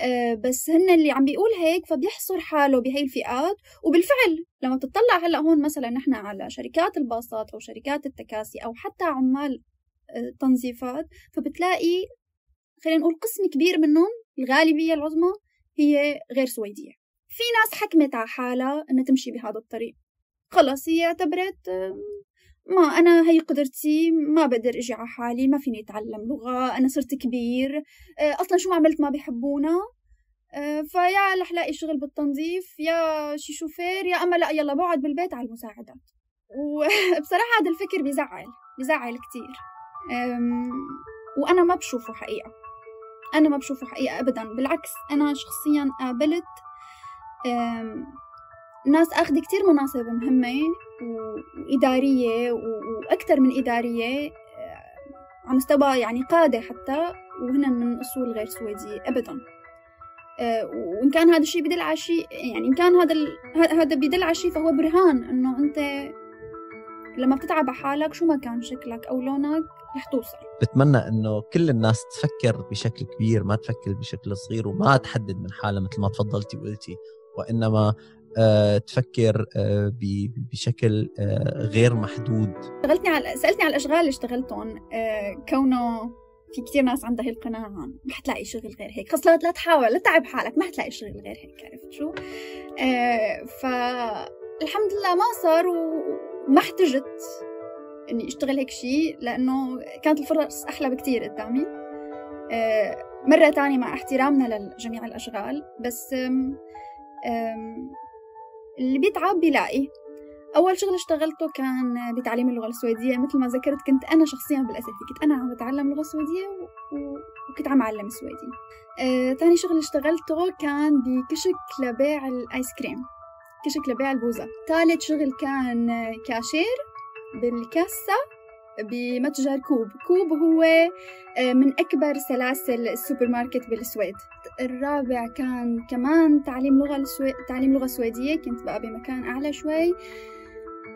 آه، بس هن اللي عم بيقول هيك فبيحصر حاله بهي الفئات. وبالفعل لما بتطلع هلأ هون مثلا نحن على شركات الباصات أو شركات التكاسي أو حتى عمال آه، تنظيفات فبتلاقي خلينا نقول قسم كبير منهم الغالبية العظمى هي غير سويدية. في ناس حكمت على حالها إنها تمشي بهذا الطريق. خلص هي اعتبرت ما أنا هي قدرتي ما بقدر أجي على حالي ما فيني أتعلم لغة أنا صرت كبير. آه، أصلا شو ما عملت ما بيحبونا. آه، فيا رح لاقي شغل بالتنظيف يا شي شوفير يا أما لا يلا بقعد بالبيت على المساعدات. وبصراحة هذا الفكر بيزعل بيزعل كتير. وأنا ما بشوفه حقيقة. أنا ما بشوفه حقيقة أبدا. بالعكس أنا شخصيا قابلت ناس أخذ كتير مناصب مهمة وإدارية وأكثر من إدارية آه، على مستوى يعني قادة حتى وهن من أصول غير سويدية أبدا. آه، وإن كان هذا الشيء بدل على شيء يعني إن كان هذا هذا بدل على شيء فهو برهان إنه أنت لما بتتعب على حالك شو ما كان شكلك أو لونك رح توصل. بتمنى إنه كل الناس تفكر بشكل كبير ما تفكر بشكل صغير وما تحدد من حالها مثل ما تفضلتي وقلتي وإنما آه، تفكر آه، بشكل آه، غير محدود. اشتغلتني على سألتني على الأشغال اللي اشتغلتهم. كونه في كثير ناس عندها هي القناعة ما حتلاقي شغل غير هيك. خلص لا تحاول لا تعب حالك ما حتلاقي شغل غير هيك عرفت شو؟ آه فالحمد لله ما صار وما احتجت إني أشتغل هيك شيء لأنه كانت الفرص أحلى بكثير قدامي. آه مرة تانية مع احترامنا لجميع الأشغال بس اللي بيتعب بيلاقي. أول شغل اشتغلته كان بتعليم اللغة السويدية. مثل ما ذكرت كنت أنا شخصيا بالأسف كنت أنا عم بتعلم لغة سويدية و... وكنت عم أعلم سويدي. آه، ثاني شغل اشتغلته كان بكشك لبيع الآيس كريم كشك لبيع البوزة. ثالث شغل كان كاشير بالكاسة. بمتجر Coop. Coop هو آه، من أكبر سلاسل السوبر ماركت بالسويد. الرابع كان كمان تعليم لغة السوي... تعليم لغة سويدية. كنت بقى بمكان أعلى شوي.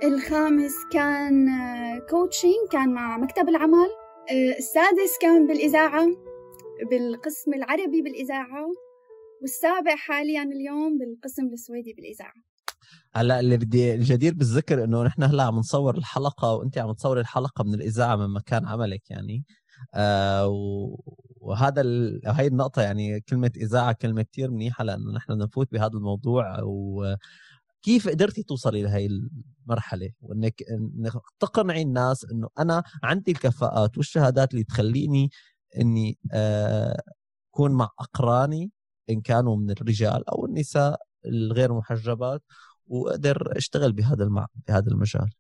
الخامس كان coaching آه، كان مع مكتب العمل. آه، السادس كان بالإذاعة بالقسم العربي بالإذاعة. والسابع حاليا اليوم بالقسم السويدي بالإذاعة. هلا اللي بدي الجدير بالذكر إنه نحن هلا عم نصور الحلقة وأنت عم تصوري الحلقة من الإذاعة من مكان عملك يعني. آه وهذا ال... هاي النقطة يعني كلمة إذاعة كلمة كتير منيحة لأنه نحن نفوت بهذا الموضوع. وكيف قدرتي توصلي لهي المرحلة؟ وإنك انك تقنعي الناس إنه أنا عندي الكفاءات والشهادات اللي تخليني إني آه، أكون مع أقراني إن كانوا من الرجال أو النساء الغير محجبات. وأقدر أشتغل بهذا المع... بهذا المجال.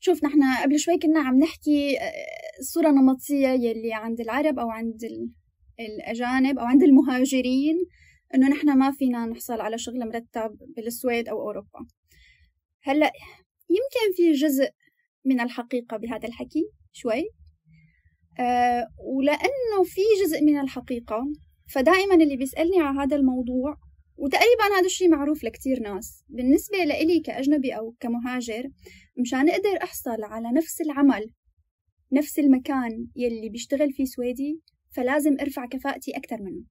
شوف نحن قبل شوي كنا عم نحكي آه، النمطية يلي عند العرب أو عند الأجانب أو عند المهاجرين إنه نحن ما فينا نحصل على شغل مرتب بالسويد أو أوروبا. هلأ يمكن في جزء من الحقيقة بهذا الحكي شوي أه ولأنه في جزء من الحقيقة فدائما اللي بيسألني على هذا الموضوع وتقريبا هذا الشيء معروف لكتير ناس. بالنسبة لإلي كأجنبي أو كمهاجر مشان أقدر أحصل على نفس العمل نفس المكان يلي بيشتغل فيه سويدي فلازم أرفع كفاءتي أكتر منه.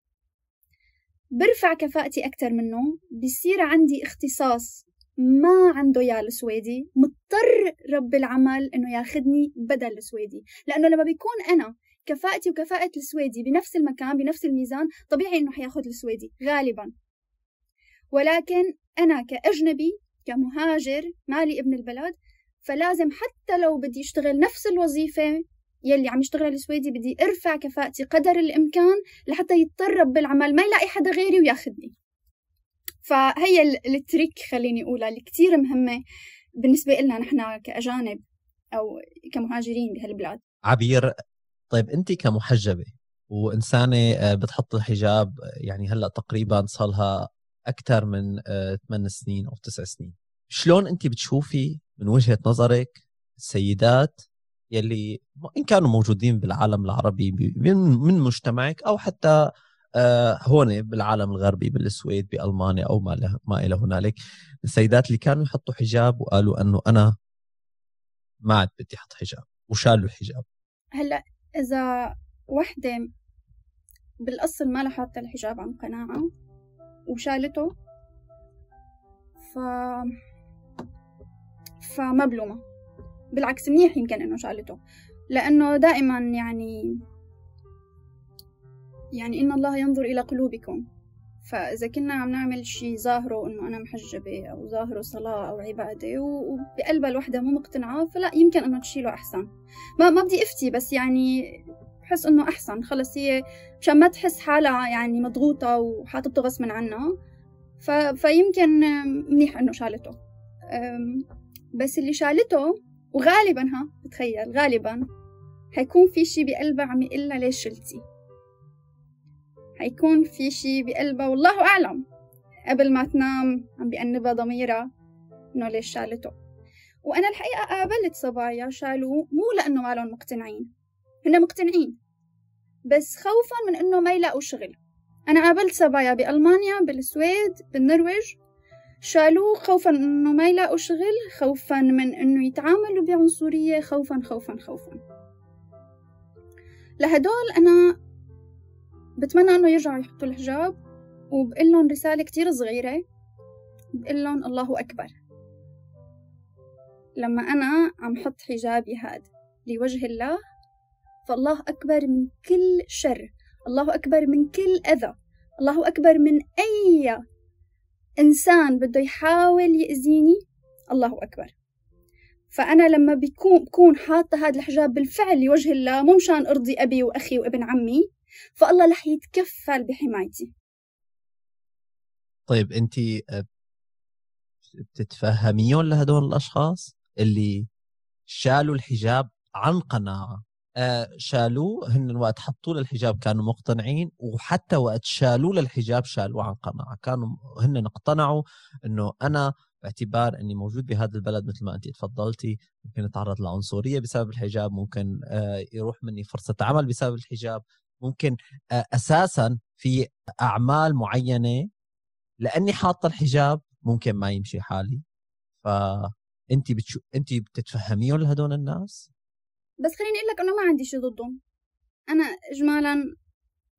برفع كفاءتي أكتر منه بصير عندي اختصاص ما عنده يا السويدي مضطر رب العمل إنه ياخذني بدل السويدي لأنه لما بيكون أنا كفاءتي وكفاءة السويدي بنفس المكان بنفس الميزان طبيعي إنه حياخذ السويدي غالبا. ولكن أنا كأجنبي كمهاجر مالي ابن البلد فلازم حتى لو بدي أشتغل نفس الوظيفة يلي عم يشتغل السويدي بدي أرفع كفاءتي قدر الإمكان لحتى يضطر بالعمل. ما يلاقي حدا غيري وياخذني فهي التريك خليني أقولها اللي كتير مهمة بالنسبة لنا نحن كأجانب أو كمهاجرين بهالبلاد. عبير طيب أنت كمحجبة وإنسانة آه، بتحط الحجاب يعني هلأ تقريبا صار أكثر من 8 آه، سنين أو 9 سنين. شلون أنت بتشوفي من وجهة نظرك السيدات يلي إن كانوا موجودين بالعالم العربي من من مجتمعك أو حتى آه، هون بالعالم الغربي بالسويد بألمانيا أو ما ما إلى هنالك السيدات اللي كانوا يحطوا حجاب وقالوا إنه أنا ما عاد بدي أحط حجاب وشالوا الحجاب. هلأ إذا وحدة بالأصل ما لها حاطة الحجاب عن قناعة وشالته. ف فما بلومه بالعكس منيح يمكن إنه شالته. لأنه دائما يعني يعني إن الله ينظر إلى قلوبكم. فإذا كنا عم نعمل شي ظاهره إنه أنا محجبة أو ظاهره صلاة أو عبادة وبقلبها الوحدة مو مقتنعة فلا يمكن إنه تشيله أحسن. ما ما بدي أفتي بس يعني بحس إنه أحسن. خلص هي مشان ما تحس حالها يعني مضغوطة وحاطته غصبا عنها ف... فيمكن منيح إنه شالته. بس اللي شالته وغالبا ها بتخيل غالبا حيكون في شي بقلبها عم يقلها ليش شلتي. حيكون في شي بقلبها والله أعلم. قبل ما تنام عم بأنبها ضميرها إنه ليش شالته. وأنا الحقيقة قابلت صبايا شالوه مو لأنه ما لهم مقتنعين. هن مقتنعين. بس خوفا من إنه ما يلاقوا شغل. أنا قابلت صبايا بألمانيا بالسويد بالنرويج. شالوه خوفا إنه ما يلاقوا شغل خوفا من إنه يتعاملوا بعنصرية خوفا خوفا خوفا. لهدول أنا بتمنى إنه يرجعوا يحطوا الحجاب وبقول لهم رسالة كتير صغيرة. بقول لهم الله أكبر. لما أنا عم حط حجابي هاد لوجه الله فالله أكبر من كل شر الله أكبر من كل أذى الله أكبر من أي إنسان بده يحاول يأذيني الله أكبر. فأنا لما بكون بكون حاطة هذا الحجاب بالفعل لوجه الله مو مشان أرضي أبي وأخي وابن عمي فالله رح يتكفل بحمايتي. طيب أنت آه، بتتفهميهم لهدول الأشخاص اللي شالوا الحجاب عن قناعة؟ آه شالوه هن وقت حطوا له الحجاب كانوا مقتنعين وحتى وقت شالوا للحجاب شالوه عن قناعة. كانوا هن اقتنعوا إنه أنا باعتبار إني موجود بهذا البلد مثل ما انت تفضلتي ممكن أتعرض لعنصرية بسبب الحجاب ممكن آه يروح مني فرصة عمل بسبب الحجاب. ممكن أساسا في أعمال معينة لأني حاطة الحجاب ممكن ما يمشي حالي. فانت بتشو انت بتتفهميهم لهدول الناس؟ بس خليني أقول لك إنه ما عندي شيء ضدهم. أنا اجمالا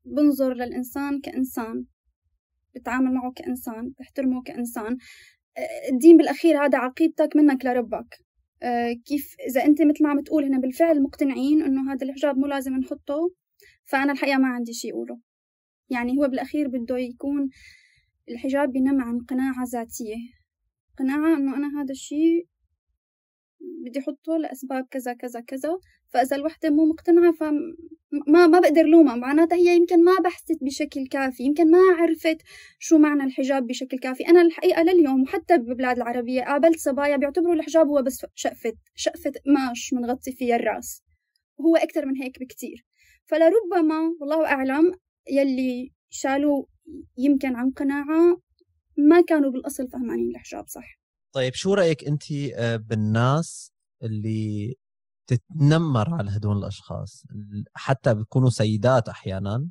بنظر للإنسان كإنسان بتعامل معه كإنسان بحترمه كإنسان. آه، الدين بالأخير هذا عقيدتك منك لربك. آه، كيف إذا أنت مثل ما عم تقول هنا بالفعل مقتنعين إنه هذا الحجاب مو لازم نحطه فأنا الحقيقة ما عندي شيء أقوله يعني هو بالأخير بده يكون الحجاب بينم عن قناعة ذاتية. قناعة إنه أنا هذا الشيء بدي أحطه لأسباب كذا كذا كذا. فإذا الوحدة مو مقتنعة فما ما بقدر لومها. معناتها هي يمكن ما بحثت بشكل كافي يمكن ما عرفت شو معنى الحجاب بشكل كافي. أنا الحقيقة لليوم وحتى ببلاد العربية قابلت صبايا بيعتبروا الحجاب هو بس شقفة شقفة قماش منغطي فيها الرأس. وهو أكثر من هيك بكتير. فلربما والله أعلم يلي شالوا يمكن عن قناعة ما كانوا بالأصل فهمانين الحجاب صح. طيب شو رأيك أنت آه، بالناس اللي تتنمر على هدول الأشخاص؟ حتى بيكونوا سيدات أحيانا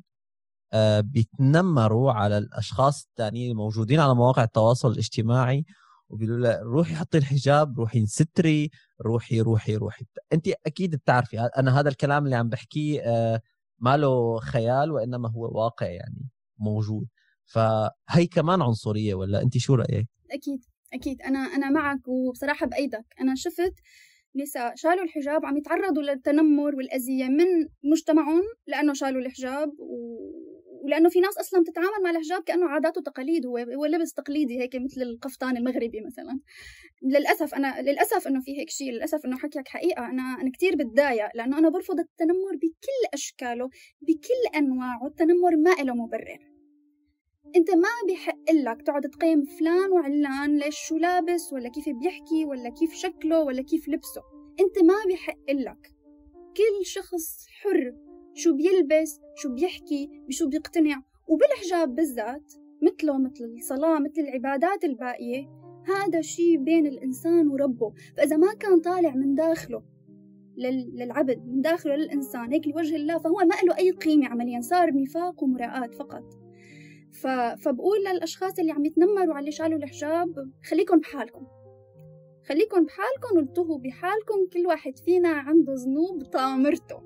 آه، بيتنمروا على الأشخاص الثانيين الموجودين على مواقع التواصل الاجتماعي وبيقولوا لها روحي حطي الحجاب روحي انستري روحي روحي روحي. أنت أكيد بتعرفي أنا هذا الكلام اللي عم بحكيه آه، ما له خيال وإنما هو واقع يعني موجود. فهي كمان عنصرية ولا أنت شو رأيك؟ أكيد. أكيد. أنا أنا معك وبصراحة بأيدك. أنا شفت نساء شالوا الحجاب عم يتعرضوا للتنمر والأذية من مجتمعهم لأنه شالوا الحجاب و... ولأنه في ناس أصلا بتتعامل مع الحجاب كأنه عادات وتقاليد هو هو لبس تقليدي هيك مثل القفطان المغربي مثلا. للأسف أنا للأسف إنه في هيك شيء للأسف إنه حكيك حقيقة. أنا أنا كثير بتضايق لأنه أنا برفض التنمر بكل أشكاله بكل أنواعه. التنمر ما له مبرر. أنت ما بحق لك تقعد تقيم فلان وعلان ليش شو لابس ولا كيف بيحكي ولا كيف شكله ولا كيف لبسه. أنت ما بحق لك. كل شخص حر. شو بيلبس شو بيحكي بشو بيقتنع. وبالحجاب بالذات مثله مثل الصلاة مثل العبادات الباقية هذا شيء بين الإنسان وربه. فإذا ما كان طالع من داخله للعبد من داخله للإنسان هيك لوجه الله فهو ما له أي قيمة عمليا. صار نفاق ومراءات فقط. ف... فبقول للأشخاص اللي عم يتنمروا على اللي شالوا الحجاب خليكم بحالكم خليكم بحالكم وانتهوا بحالكم كل واحد فينا عنده ذنوب طامرته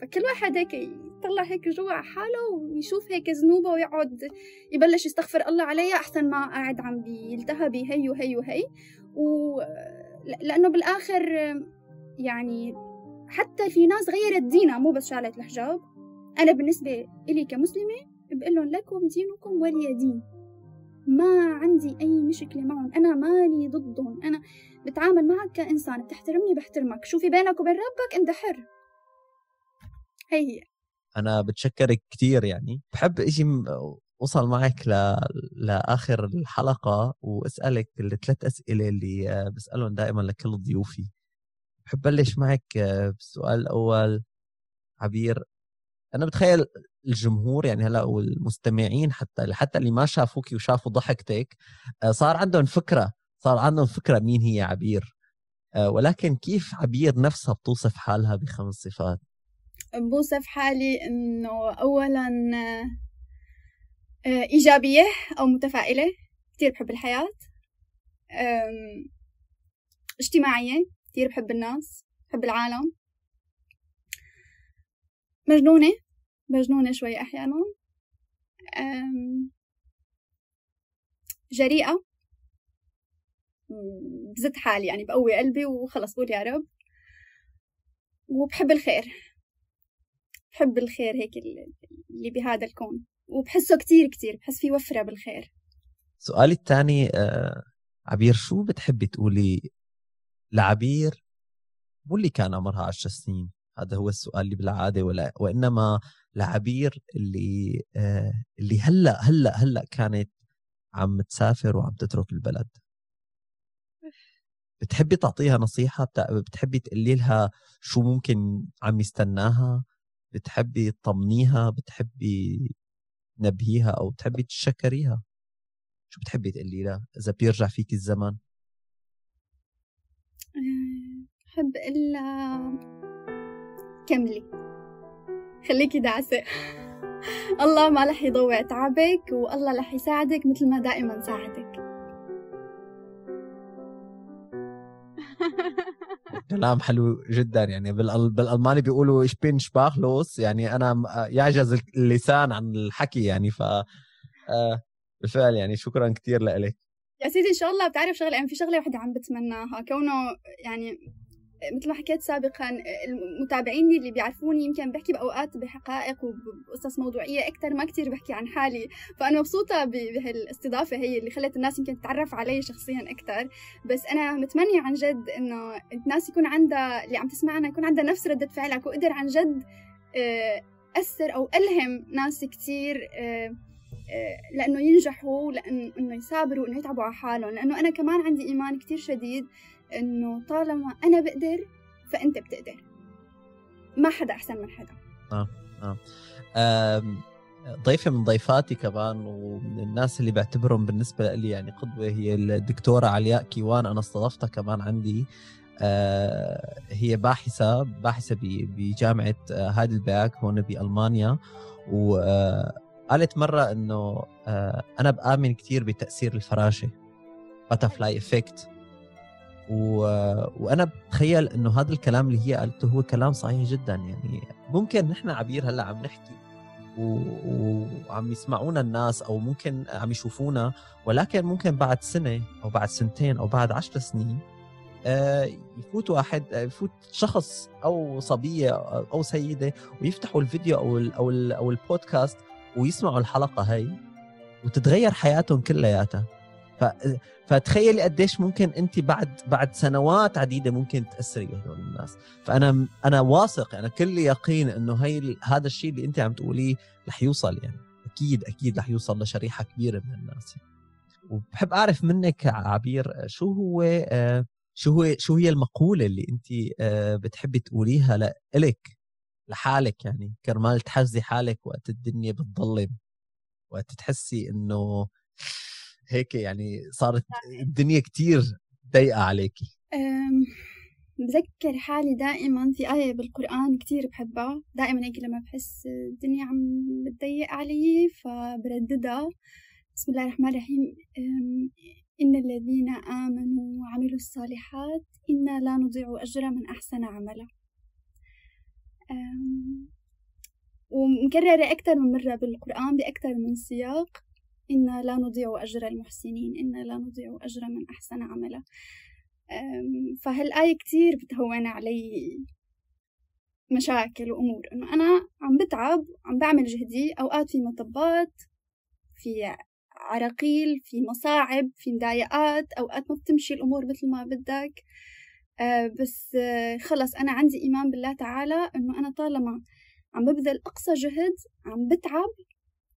فكل واحد هيك يطلع هيك جوا حاله ويشوف هيك ذنوبه ويقعد يبلش يستغفر الله عليها أحسن ما قاعد عم بيلتهى بهي وهي وهي. و... لأنه بالآخر يعني حتى في ناس غيرت دينها مو بس شالت الحجاب. أنا بالنسبة إلي كمسلمة بقول لهم لكم دينكم ولي دين. ما عندي أي مشكلة معهم. أنا ماني ضدهم. أنا بتعامل معك كإنسان بتحترمني بحترمك شو في بينك وبين ربك أنت حر. هي هي. أنا بتشكرك كثير يعني. بحب إجي وصل معك ل... لآخر الحلقة وأسألك الثلاث أسئلة اللي بسألهم دائما لكل ضيوفي. بحب بلش معك بالسؤال الأول عبير أنا بتخيل الجمهور يعني هلأ والمستمعين حتى حتى اللي ما شافوك وشافوا ضحكتك آه، صار عندهم فكرة صار عندهم فكرة مين هي عبير. آه، ولكن كيف عبير نفسها بتوصف حالها بخمس صفات؟ بوصف حالي إنه اولا آه، إيجابية أو متفائلة كثير بحب الحياة. اجتماعية كثير بحب الناس بحب العالم. مجنونة. مجنونة شوي أحيانا. جريئة. بزت حالي يعني بقوي قلبي وخلص بقول يا رب. وبحب الخير. بحب الخير هيك اللي بهذا الكون. وبحسه كتير كتير. بحس في وفرة بالخير. سؤالي الثاني آه، عبير شو بتحبي تقولي لعبير مو اللي كان عمرها عشر سنين؟ هذا هو السؤال اللي بالعادة ولا وإنما لعبير اللي آه اللي هلأ هلأ هلأ كانت عم تسافر وعم تترك البلد. بتحبي تعطيها نصيحة؟ بتحبي تقولي لها شو ممكن عم يستناها؟ بتحبي تطمنيها؟ بتحبي نبهيها أو بتحبي تشكريها؟ شو بتحبي تقولي لها إذا بيرجع فيك الزمن؟ بحب الا كملي خليكي دعسة. الله ما رح يضوع تعبك والله رح يساعدك مثل ما دائما ساعدك. كلام حلو جدا يعني بالألماني بيقولوا إيش بين شباخلوس يعني أنا يعجز اللسان عن الحكي يعني ف آه، بالفعل يعني شكرا كثير لك يا سيدي إن شاء الله بتعرف شغلة؟ يعني في شغلة واحدة عم بتمناها. كونه يعني مثل ما حكيت سابقا المتابعين اللي بيعرفوني يمكن بحكي بأوقات بحقائق وبقصص موضوعية أكثر ما كتير بحكي عن حالي. فأنا مبسوطة بهالاستضافة هي اللي خلت الناس يمكن تتعرف علي شخصيا أكثر بس أنا متمنية عن جد إنه الناس يكون عندها اللي عم تسمعنا يكون عندها نفس ردة فعلك وقدر عن جد آه، أثر أو ألهم ناس كتير آه، آه، لأنه ينجحوا لأنه يثابروا إنه يتعبوا على حالهم. لأنه أنا كمان عندي إيمان كتير شديد إنه طالما أنا بقدر فأنت بتقدر. ما حدا أحسن من حدا. آه آه. ضيفة من ضيفاتي كمان ومن الناس اللي بعتبرهم بالنسبة لي يعني قدوة هي الدكتورة علياء كيوان. أنا استضفتها كمان عندي آه هي باحثة باحثة بجامعة هايدلبرغ هون بألمانيا. وقالت مرة إنه آه أنا بآمن كثير بتأثير الفراشة. butterfly effect و... وأنا بتخيل إنه هذا الكلام اللي هي قالته هو كلام صحيح جدا يعني ممكن نحن عبير هلأ عم نحكي و... وعم يسمعونا الناس أو ممكن عم يشوفونا ولكن ممكن بعد سنة أو بعد سنتين أو بعد عشر سنين آه، يفوت واحد يفوت شخص أو صبية أو سيدة ويفتحوا الفيديو أو ال أو ال أو البودكاست ويسمعوا الحلقة هي وتتغير حياتهم كلياتها. فتخيلي قديش ممكن انت بعد بعد سنوات عديدة ممكن تأثري بهدول الناس. فأنا أنا واثق أنا كل يقين إنه هي هذا الشيء اللي انت عم تقوليه رح يوصل يعني. أكيد أكيد رح يوصل لشريحة كبيرة من الناس. وبحب أعرف منك عبير شو هو شو هو شو هي المقولة اللي انت بتحبي تقوليها لإلك لحالك يعني؟ كرمال تحزي حالك وقت الدنيا بتضلم وقت تحسي إنه هيك يعني صارت الدنيا كتير ضيقة عليكي. بذكر حالي دائما في آية بالقرآن كتير بحبها. دائما هيك لما بحس الدنيا عم بتضيق علي فبرددها. بسم الله الرحمن الرحيم. إن الذين آمنوا وعملوا الصالحات إنا لا نضيع أجر من أحسن عملا. ومكررة أكثر من مرة بالقرآن بأكثر من سياق. إنا لا نضيع أجر المحسنين إنا لا نضيع أجر من أحسن عملا. فهالآية كتير بتهون علي مشاكل وأمور. إنه أنا عم بتعب عم بعمل جهدي أوقات في مطبات في عراقيل في مصاعب في مضايقات أوقات ما بتمشي الأمور مثل ما بدك. أه بس أه خلص أنا عندي إيمان بالله تعالى إنه أنا طالما عم ببذل أقصى جهد عم بتعب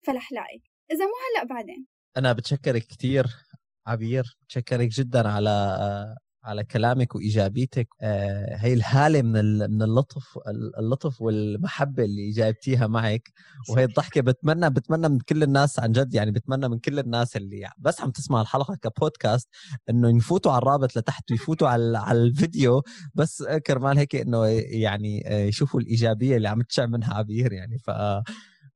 فلح لاقي اذا مو هلا بعدين. أنا بتشكرك كثير عبير بتشكرك جدا على على كلامك وايجابيتك آه هي الهالة من من اللطف اللطف والمحبة اللي جايبتيها معك. وهي الضحكة بتمنى بتمنى من كل الناس عن جد يعني بتمنى من كل الناس اللي بس عم تسمع الحلقة كبودكاست إنه يفوتوا على الرابط لتحت ويفوتوا على على الفيديو. بس كرمال هيك إنه يعني يشوفوا الإيجابية اللي عم تشع منها عبير يعني. ف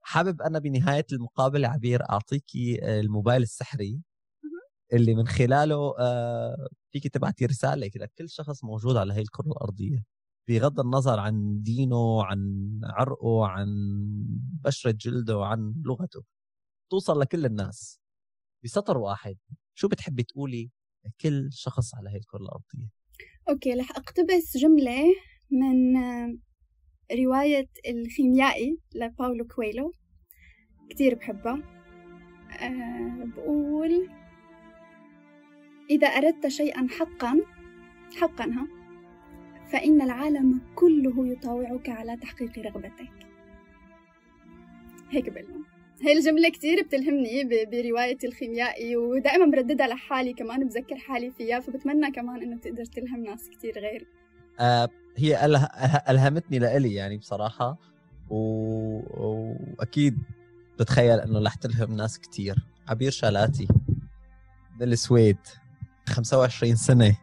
حابب أنا بنهاية المقابلة عبير اعطيكي الموبايل السحري اللي من خلاله آه، فيك تبعتي رسالة كده. لكل شخص موجود على هي الكرة الأرضية بغض النظر عن دينه عن عرقه عن بشرة جلده عن لغته توصل لكل الناس بسطر واحد. شو بتحبي تقولي لكل شخص على هي الكرة الأرضية؟ okay رح أقتبس جملة من رواية الخيميائي لباولو كويلو كتير بحبها أه بقول إذا أردت شيئا حقا حقا ها فإن العالم كله يطاوعك على تحقيق رغبتك. هيك بقول هاي الجملة كتير بتلهمني برواية الخيميائي ودائما برددها لحالي كمان بذكر حالي فيها فبتمنى كمان إنه تقدر تلهم ناس كتير غيري آه هي. ألهمتني لإلي يعني بصراحة و... وأكيد بتخيل إنه رح تلهم ناس كتير عبير شالاتي من السويد 25 سنة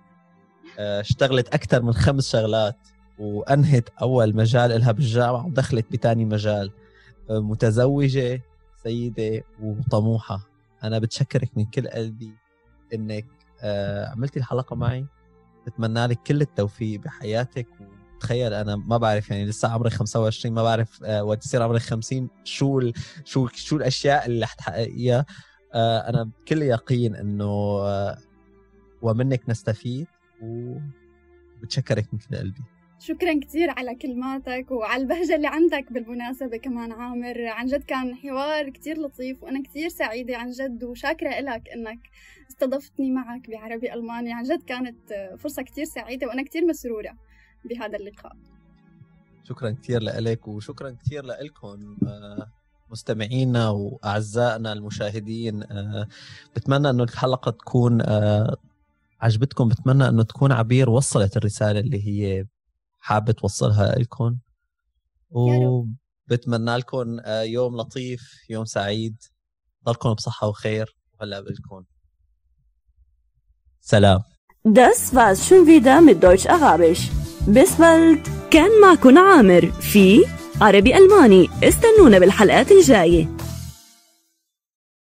آه، اشتغلت أكثر من خمس شغلات وأنهت أول مجال لها بالجامعة ودخلت بتاني مجال آه، متزوجة سيدة وطموحة أنا بتشكرك من كل قلبي إنك آه، عملتي الحلقة معي بتمنى لك كل التوفيق بحياتك. تخيل أنا ما بعرف يعني لسه عمري 25 ما بعرف وقت يصير عمري 50 شو ال شو شو الأشياء اللي رح تحققيها. آه، أنا بكل يقين إنه آه، ومنك نستفيد وبتشكرك من كل قلبي. شكرا كثير على كلماتك وعلى البهجة اللي عندك بالمناسبة كمان عامر. عن جد كان حوار كثير لطيف وأنا كثير سعيدة عن جد وشاكرة لك إنك استضفتني معك بعربي ألماني. عن جد كانت فرصة كثير سعيدة وأنا كثير مسرورة بهذا اللقاء. شكرا كثير لك وشكرا كثير لكم آه، مستمعينا وأعزائنا المشاهدين. آه، بتمنى إنه الحلقة تكون آه، عجبتكم. بتمنى إنه تكون عبير وصلت الرسالة اللي هي حابه توصلها لكم وبتمنى لكم يوم لطيف يوم سعيد. ضلكم بصحة وخير. وهلا بلكم سلام. Das war's schon wieder mit Deutsch Arabisch. Bis bald. كان معكم عامر في عربي ألماني استنونا بالحلقات الجايه